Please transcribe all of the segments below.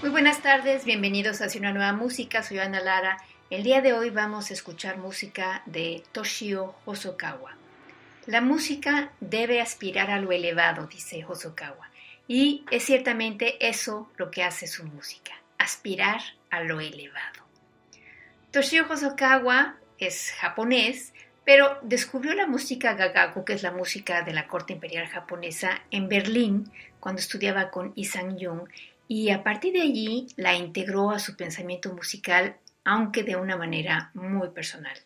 Muy buenas tardes, bienvenidos a una nueva música, soy Ana Lara. El día de hoy vamos a escuchar música de Toshio Hosokawa. La música debe aspirar a lo elevado, dice Hosokawa, y es ciertamente eso lo que hace su música, aspirar a lo elevado. Toshio Hosokawa es japonés, pero descubrió la música gagaku, que es la música de la corte imperial japonesa, en Berlín, cuando estudiaba con Isang Jung, y a partir de allí la integró a su pensamiento musical, aunque de una manera muy personal.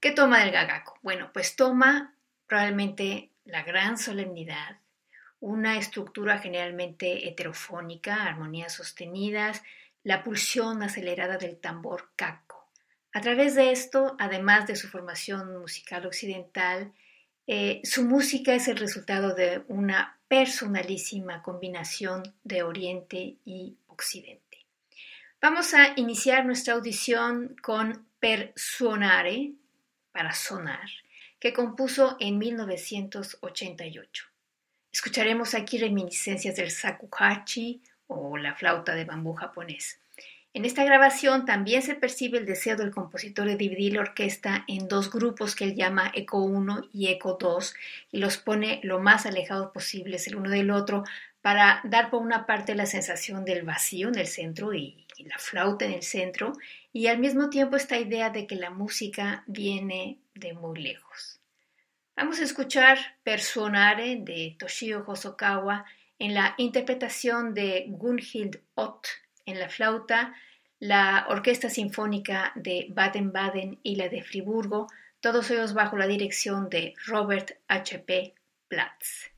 ¿Qué toma del gagaco? Bueno, pues toma probablemente la gran solemnidad, una estructura generalmente heterofónica, armonías sostenidas, la pulsión acelerada del tambor caco. A través de esto, además de su formación musical occidental, eh, su música es el resultado de una personalísima combinación de Oriente y Occidente. Vamos a iniciar nuestra audición con Per Suonare, para sonar, que compuso en 1988. Escucharemos aquí reminiscencias del sakuhachi o la flauta de bambú japonés. En esta grabación también se percibe el deseo del compositor de dividir la orquesta en dos grupos que él llama Eco 1 y Eco 2 y los pone lo más alejados posibles el uno del otro para dar por una parte la sensación del vacío en el centro y, la flauta en el centro y al mismo tiempo esta idea de que la música viene de muy lejos. Vamos a escuchar Personare de Toshio Hosokawa en la interpretación de Gunhild Ott en la flauta, la Orquesta Sinfónica de Baden-Baden y la de Friburgo, todos ellos bajo la dirección de Robert H.P. Platz.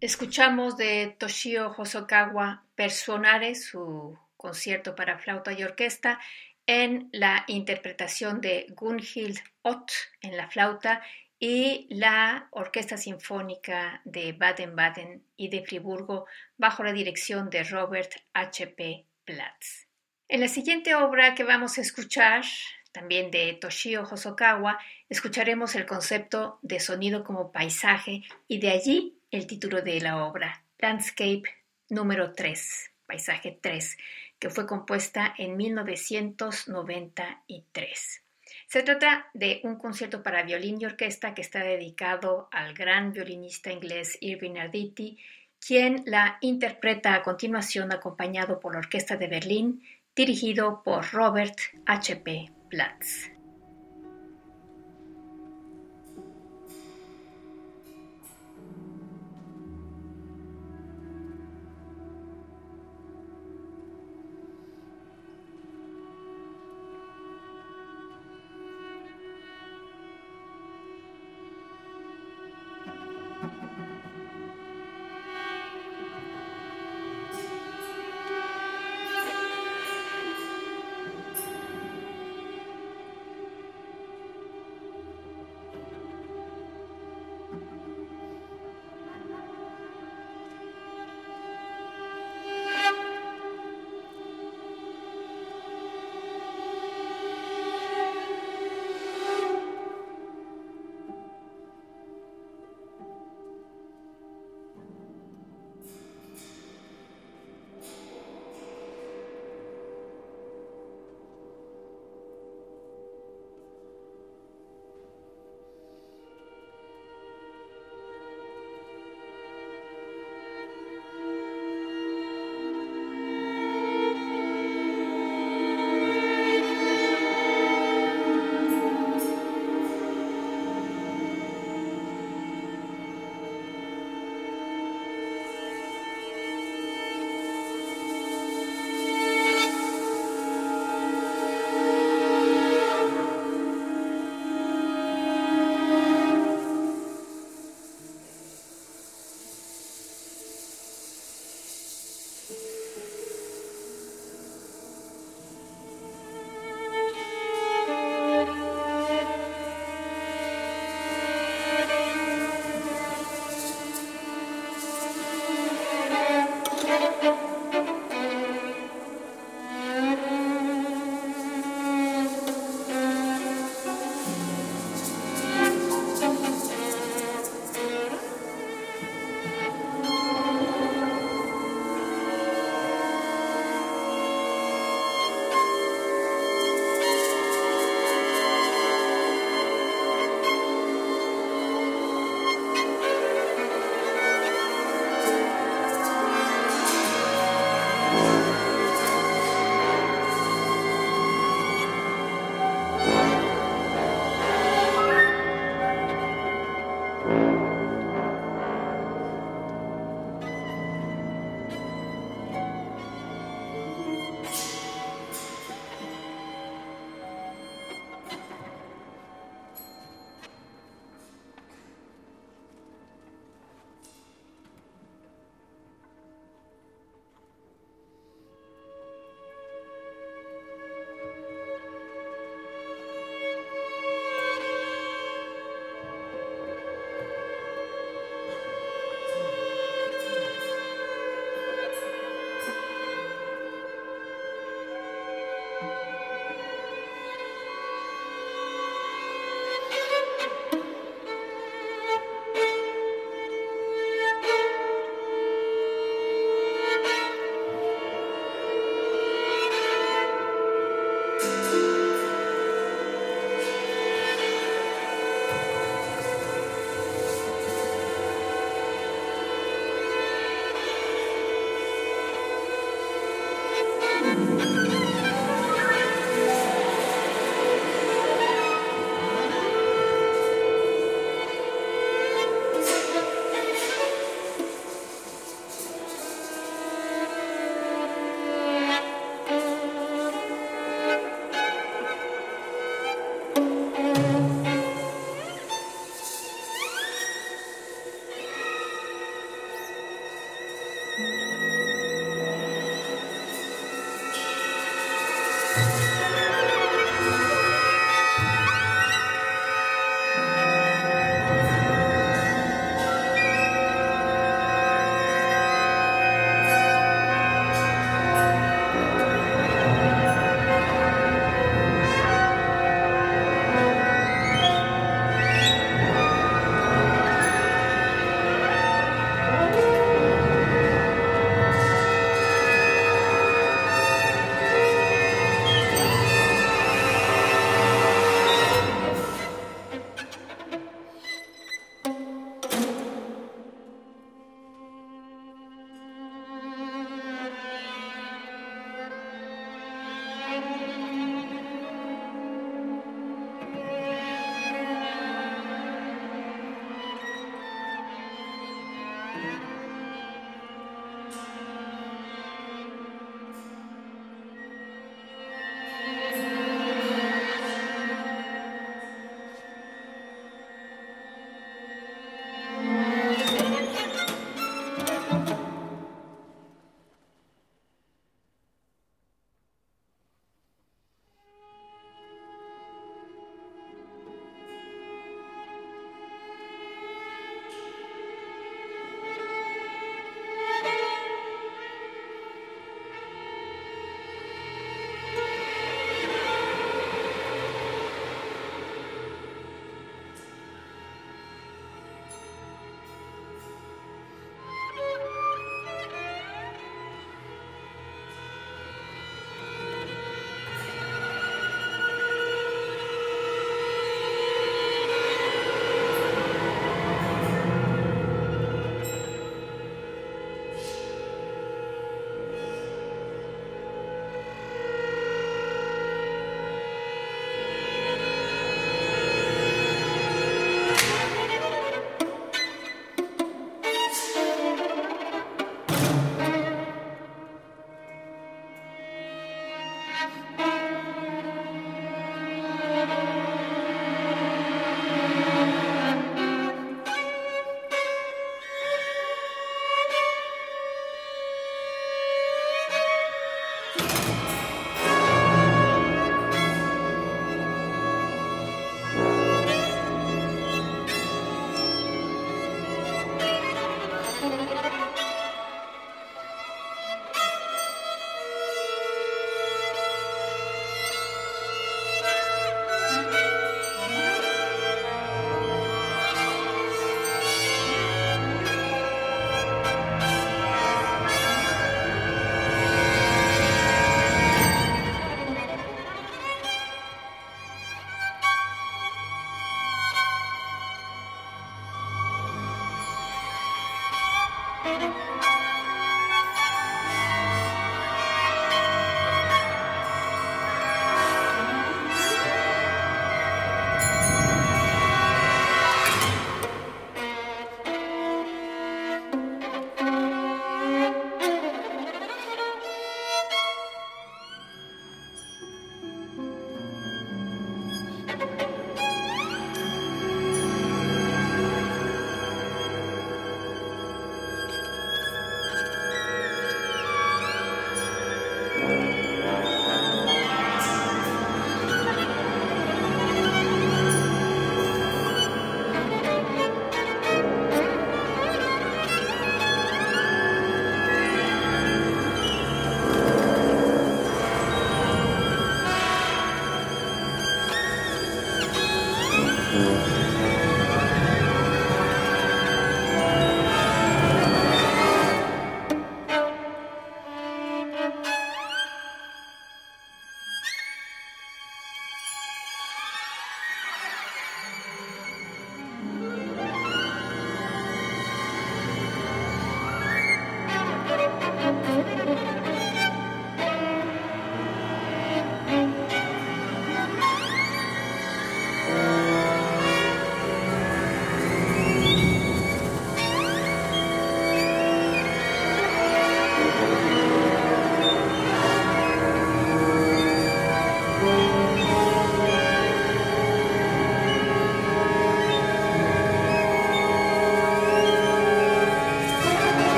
Escuchamos de Toshio Hosokawa Personare, su concierto para flauta y orquesta, en la interpretación de Gunhild Ott en la flauta y la Orquesta Sinfónica de Baden-Baden y de Friburgo bajo la dirección de Robert H.P. Platz. En la siguiente obra que vamos a escuchar, también de Toshio Hosokawa, escucharemos el concepto de sonido como paisaje y de allí el título de la obra, Landscape número 3, paisaje 3, que fue compuesta en 1993. Se trata de un concierto para violín y orquesta que está dedicado al gran violinista inglés Irving Arditi, quien la interpreta a continuación acompañado por la Orquesta de Berlín, dirigido por Robert H.P. Platz.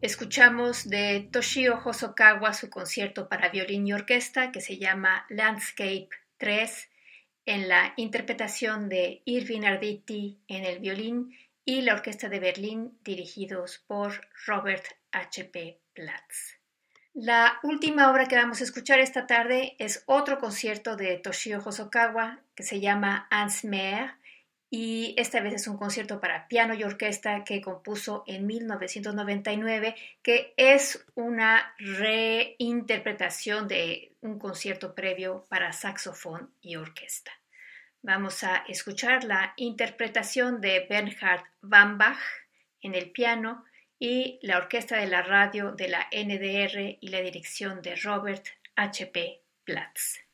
Escuchamos de Toshio Hosokawa su concierto para violín y orquesta que se llama Landscape 3 en la interpretación de Irving Arditi en el violín y la Orquesta de Berlín dirigidos por Robert H.P. Platz. La última obra que vamos a escuchar esta tarde es otro concierto de Toshio Hosokawa que se llama Ans Meer y esta vez es un concierto para piano y orquesta que compuso en 1999, que es una reinterpretación de un concierto previo para saxofón y orquesta. Vamos a escuchar la interpretación de Bernhard Bambach en el piano y la orquesta de la radio de la NDR y la dirección de Robert H.P. Platz.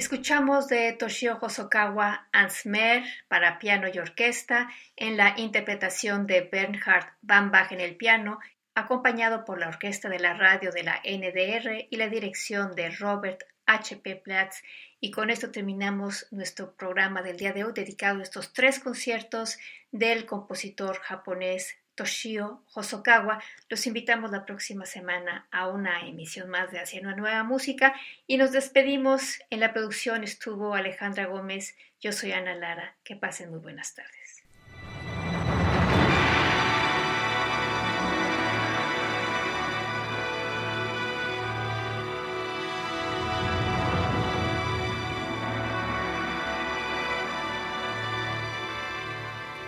Escuchamos de Toshio Hosokawa Ansmer para piano y orquesta en la interpretación de Bernhard Bambach en el piano, acompañado por la orquesta de la radio de la NDR y la dirección de Robert H.P. Platz. Y con esto terminamos nuestro programa del día de hoy dedicado a estos tres conciertos del compositor japonés Toshio Hosokawa. Los invitamos la próxima semana a una emisión más de Hacia una nueva música y nos despedimos. En la producción estuvo Alejandra Gómez. Yo soy Ana Lara. Que pasen muy buenas tardes.